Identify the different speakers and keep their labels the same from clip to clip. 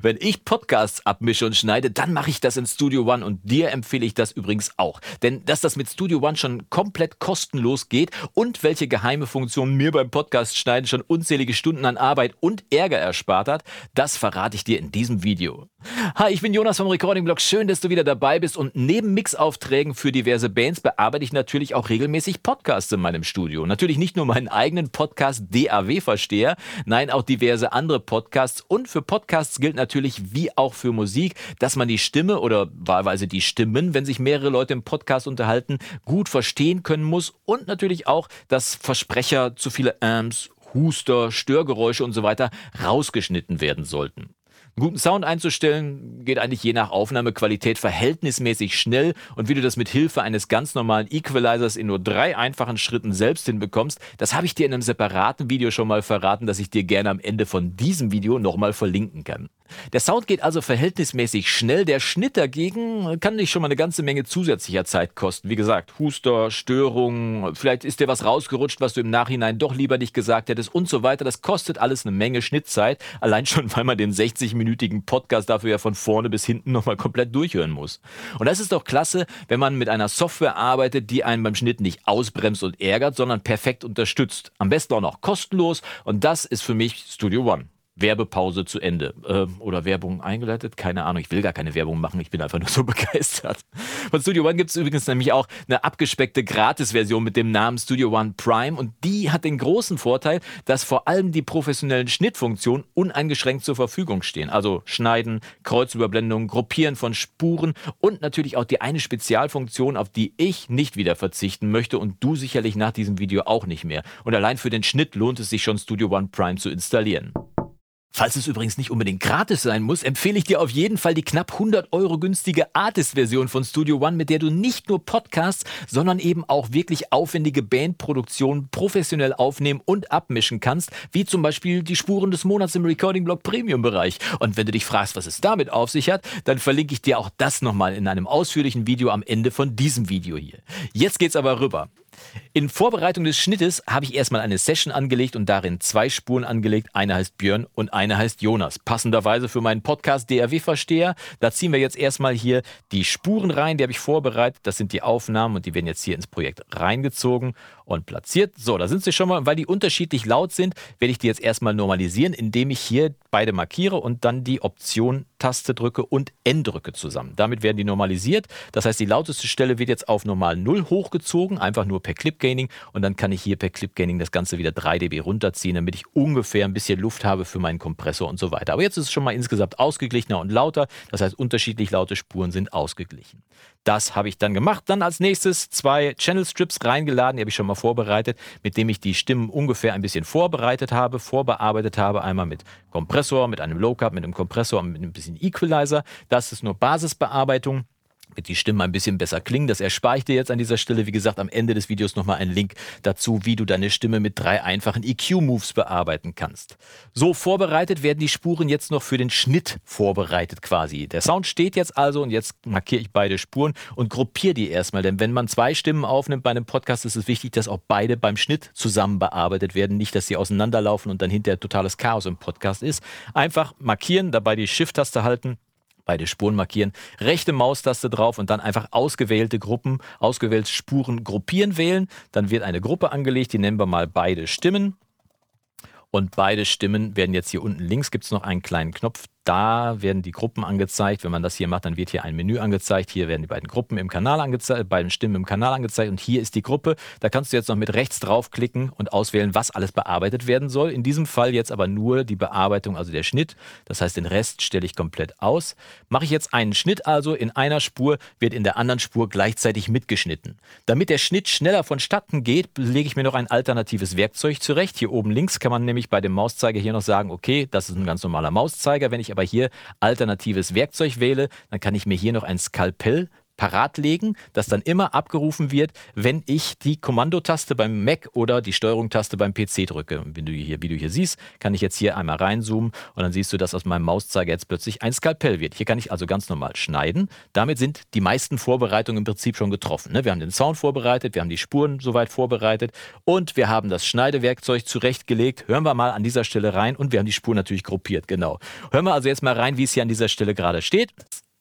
Speaker 1: Wenn ich Podcasts abmische und schneide, dann mache ich das in Studio One und dir empfehle ich das übrigens auch. Denn dass das mit Studio One schon komplett kostenlos geht und welche geheime Funktion mir beim Podcast schneiden schon unzählige Stunden an Arbeit und Ärger erspart hat, das verrate ich dir in diesem Video. Hi, ich bin Jonas vom Recording Blog. Schön, dass du wieder dabei bist und neben Mixaufträgen für diverse Bands bearbeite ich natürlich auch regelmäßig Podcasts in meinem Studio. Natürlich nicht nur meinen eigenen Podcast DAW Versteher, nein, auch diverse andere Podcasts und für Podcasts gilt natürlich wie auch für Musik, dass man die Stimme oder wahlweise die Stimmen, wenn sich mehrere Leute im Podcast unterhalten, gut verstehen können muss und natürlich auch, dass Versprecher, zu viele Amps, Huster, Störgeräusche und so weiter rausgeschnitten werden sollten. Guten Sound einzustellen geht eigentlich je nach Aufnahmequalität verhältnismäßig schnell und wie du das mit Hilfe eines ganz normalen Equalizers in nur drei einfachen Schritten selbst hinbekommst, das habe ich dir in einem separaten Video schon mal verraten, das ich dir gerne am Ende von diesem Video nochmal verlinken kann. Der Sound geht also verhältnismäßig schnell. Der Schnitt dagegen kann dich schon mal eine ganze Menge zusätzlicher Zeit kosten. Wie gesagt, Huster, Störungen, vielleicht ist dir was rausgerutscht, was du im Nachhinein doch lieber nicht gesagt hättest und so weiter. Das kostet alles eine Menge Schnittzeit. Allein schon, weil man den 60-minütigen Podcast dafür ja von vorne bis hinten nochmal komplett durchhören muss. Und das ist doch klasse, wenn man mit einer Software arbeitet, die einen beim Schnitt nicht ausbremst und ärgert, sondern perfekt unterstützt. Am besten auch noch kostenlos. Und das ist für mich Studio One. Werbepause zu Ende. Ähm, oder Werbung eingeleitet? Keine Ahnung. Ich will gar keine Werbung machen. Ich bin einfach nur so begeistert. Von Studio One gibt es übrigens nämlich auch eine abgespeckte Gratis-Version mit dem Namen Studio One Prime. Und die hat den großen Vorteil, dass vor allem die professionellen Schnittfunktionen uneingeschränkt zur Verfügung stehen. Also Schneiden, Kreuzüberblendung, Gruppieren von Spuren und natürlich auch die eine Spezialfunktion, auf die ich nicht wieder verzichten möchte und du sicherlich nach diesem Video auch nicht mehr. Und allein für den Schnitt lohnt es sich schon, Studio One Prime zu installieren. Falls es übrigens nicht unbedingt gratis sein muss, empfehle ich dir auf jeden Fall die knapp 100 Euro günstige Artist-Version von Studio One, mit der du nicht nur Podcasts, sondern eben auch wirklich aufwendige Bandproduktionen professionell aufnehmen und abmischen kannst, wie zum Beispiel die Spuren des Monats im Recording Blog Premium Bereich. Und wenn du dich fragst, was es damit auf sich hat, dann verlinke ich dir auch das nochmal in einem ausführlichen Video am Ende von diesem Video hier. Jetzt geht's aber rüber. In Vorbereitung des Schnittes habe ich erstmal eine Session angelegt und darin zwei Spuren angelegt. Eine heißt Björn und eine heißt Jonas. Passenderweise für meinen Podcast DRW-Versteher. Da ziehen wir jetzt erstmal hier die Spuren rein, die habe ich vorbereitet. Das sind die Aufnahmen und die werden jetzt hier ins Projekt reingezogen und platziert. So, da sind sie schon mal. Weil die unterschiedlich laut sind, werde ich die jetzt erstmal normalisieren, indem ich hier beide markiere und dann die Option-Taste drücke und N drücke zusammen. Damit werden die normalisiert. Das heißt, die lauteste Stelle wird jetzt auf normal 0 hochgezogen, einfach nur per Clip Gaining und dann kann ich hier per Clip Gaining das Ganze wieder 3 dB runterziehen, damit ich ungefähr ein bisschen Luft habe für meinen Kompressor und so weiter. Aber jetzt ist es schon mal insgesamt ausgeglichener und lauter. Das heißt, unterschiedlich laute Spuren sind ausgeglichen. Das habe ich dann gemacht. Dann als nächstes zwei Channel Strips reingeladen, die habe ich schon mal vorbereitet, mit dem ich die Stimmen ungefähr ein bisschen vorbereitet habe, vorbearbeitet habe. Einmal mit Kompressor, mit einem Low Cut, mit einem Kompressor und mit ein bisschen Equalizer. Das ist nur Basisbearbeitung damit die Stimmen ein bisschen besser klingen. Das erspare ich dir jetzt an dieser Stelle. Wie gesagt, am Ende des Videos nochmal einen Link dazu, wie du deine Stimme mit drei einfachen EQ-Moves bearbeiten kannst. So vorbereitet werden die Spuren jetzt noch für den Schnitt vorbereitet quasi. Der Sound steht jetzt also und jetzt markiere ich beide Spuren und gruppiere die erstmal. Denn wenn man zwei Stimmen aufnimmt bei einem Podcast, ist es wichtig, dass auch beide beim Schnitt zusammen bearbeitet werden. Nicht, dass sie auseinanderlaufen und dann hinterher totales Chaos im Podcast ist. Einfach markieren, dabei die Shift-Taste halten beide Spuren markieren, rechte Maustaste drauf und dann einfach ausgewählte Gruppen, ausgewählte Spuren gruppieren wählen. Dann wird eine Gruppe angelegt, die nennen wir mal beide Stimmen. Und beide Stimmen werden jetzt hier unten links, gibt es noch einen kleinen Knopf, da werden die Gruppen angezeigt. Wenn man das hier macht, dann wird hier ein Menü angezeigt. Hier werden die beiden Gruppen im Kanal angezeigt, beiden Stimmen im Kanal angezeigt und hier ist die Gruppe. Da kannst du jetzt noch mit rechts draufklicken und auswählen, was alles bearbeitet werden soll. In diesem Fall jetzt aber nur die Bearbeitung, also der Schnitt. Das heißt, den Rest stelle ich komplett aus. Mache ich jetzt einen Schnitt also in einer Spur, wird in der anderen Spur gleichzeitig mitgeschnitten. Damit der Schnitt schneller vonstatten geht, lege ich mir noch ein alternatives Werkzeug zurecht. Hier oben links kann man nämlich bei dem Mauszeiger hier noch sagen, okay, das ist ein ganz normaler Mauszeiger. Wenn ich aber hier alternatives Werkzeug wähle, dann kann ich mir hier noch ein Skalpell parat legen, das dann immer abgerufen wird, wenn ich die Kommandotaste beim Mac oder die Steuerung-Taste beim PC drücke. Wie du, hier, wie du hier siehst, kann ich jetzt hier einmal reinzoomen und dann siehst du, dass aus meinem Mauszeiger jetzt plötzlich ein Skalpell wird. Hier kann ich also ganz normal schneiden. Damit sind die meisten Vorbereitungen im Prinzip schon getroffen. Ne? Wir haben den Sound vorbereitet, wir haben die Spuren soweit vorbereitet und wir haben das Schneidewerkzeug zurechtgelegt. Hören wir mal an dieser Stelle rein und wir haben die Spuren natürlich gruppiert, genau. Hören wir also jetzt mal rein, wie es hier an dieser Stelle gerade steht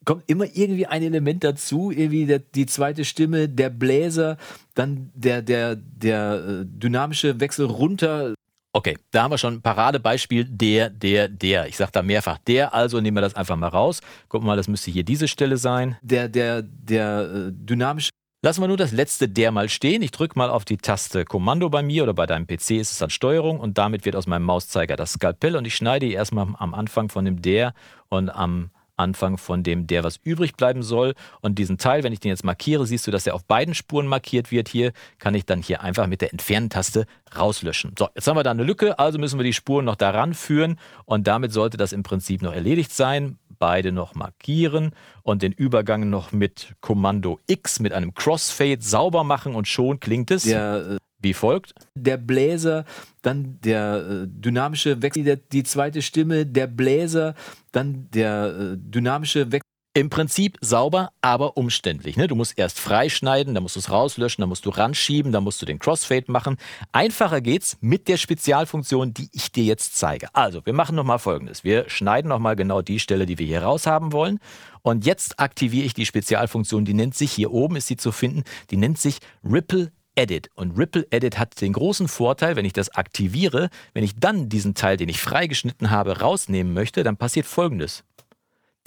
Speaker 1: kommt immer irgendwie ein Element dazu, irgendwie der, die zweite Stimme, der Bläser, dann der, der, der äh, dynamische Wechsel runter. Okay, da haben wir schon ein Paradebeispiel, der, der, der. Ich sage da mehrfach der, also nehmen wir das einfach mal raus. Guck mal, das müsste hier diese Stelle sein. Der, der, der äh, dynamische Lassen wir nur das letzte der mal stehen. Ich drücke mal auf die Taste Kommando bei mir oder bei deinem PC ist es dann Steuerung und damit wird aus meinem Mauszeiger das Skalpell und ich schneide erstmal am Anfang von dem der und am Anfang von dem der, was übrig bleiben soll. Und diesen Teil, wenn ich den jetzt markiere, siehst du, dass er auf beiden Spuren markiert wird. Hier kann ich dann hier einfach mit der Entfernen-Taste rauslöschen. So, jetzt haben wir da eine Lücke, also müssen wir die Spuren noch daran führen und damit sollte das im Prinzip noch erledigt sein. Beide noch markieren und den Übergang noch mit Kommando X mit einem Crossfade sauber machen und schon klingt es. Der, äh wie folgt. Der Bläser, dann der äh, dynamische Wechsel, der, die zweite Stimme, der Bläser, dann der äh, dynamische Wechsel. Im Prinzip sauber, aber umständlich. Ne? Du musst erst freischneiden, dann musst du es rauslöschen, dann musst du ranschieben, dann musst du den Crossfade machen. Einfacher geht's mit der Spezialfunktion, die ich dir jetzt zeige. Also, wir machen nochmal folgendes. Wir schneiden nochmal genau die Stelle, die wir hier raus haben wollen. Und jetzt aktiviere ich die Spezialfunktion, die nennt sich, hier oben ist sie zu finden, die nennt sich Ripple Edit. Und Ripple Edit hat den großen Vorteil, wenn ich das aktiviere, wenn ich dann diesen Teil, den ich freigeschnitten habe, rausnehmen möchte, dann passiert Folgendes.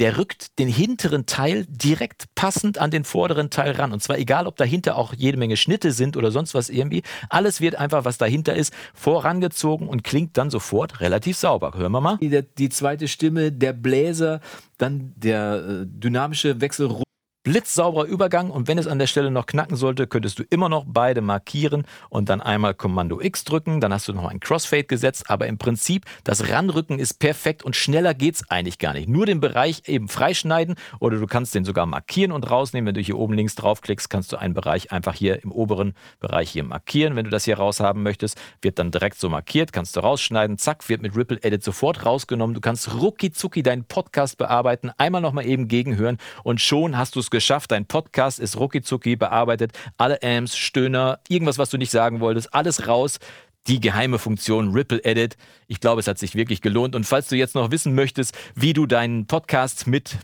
Speaker 1: Der rückt den hinteren Teil direkt passend an den vorderen Teil ran. Und zwar egal, ob dahinter auch jede Menge Schnitte sind oder sonst was irgendwie. Alles wird einfach, was dahinter ist, vorangezogen und klingt dann sofort relativ sauber. Hören wir mal. Die, die zweite Stimme, der Bläser, dann der äh, dynamische Wechsel blitzsauberer Übergang und wenn es an der Stelle noch knacken sollte, könntest du immer noch beide markieren und dann einmal Kommando X drücken, dann hast du noch ein Crossfade gesetzt, aber im Prinzip das Ranrücken ist perfekt und schneller geht's eigentlich gar nicht. Nur den Bereich eben freischneiden oder du kannst den sogar markieren und rausnehmen. Wenn du hier oben links draufklickst, kannst du einen Bereich einfach hier im oberen Bereich hier markieren. Wenn du das hier raushaben möchtest, wird dann direkt so markiert, kannst du rausschneiden, zack, wird mit Ripple Edit sofort rausgenommen. Du kannst rucki zucki deinen Podcast bearbeiten, einmal nochmal eben gegenhören und schon hast du es geschafft. Dein Podcast ist rucki bearbeitet. Alle Amps, Stöhner, irgendwas, was du nicht sagen wolltest, alles raus die geheime Funktion Ripple Edit. Ich glaube, es hat sich wirklich gelohnt. Und falls du jetzt noch wissen möchtest, wie du deinen Podcast mit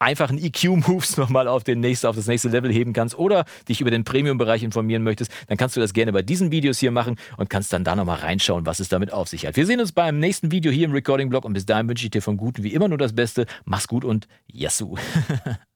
Speaker 1: einfachen EQ-Moves nochmal auf, den nächste, auf das nächste Level heben kannst oder dich über den Premium-Bereich informieren möchtest, dann kannst du das gerne bei diesen Videos hier machen und kannst dann da nochmal reinschauen, was es damit auf sich hat. Wir sehen uns beim nächsten Video hier im Recording-Blog und bis dahin wünsche ich dir von Guten wie immer nur das Beste. Mach's gut und Yassou!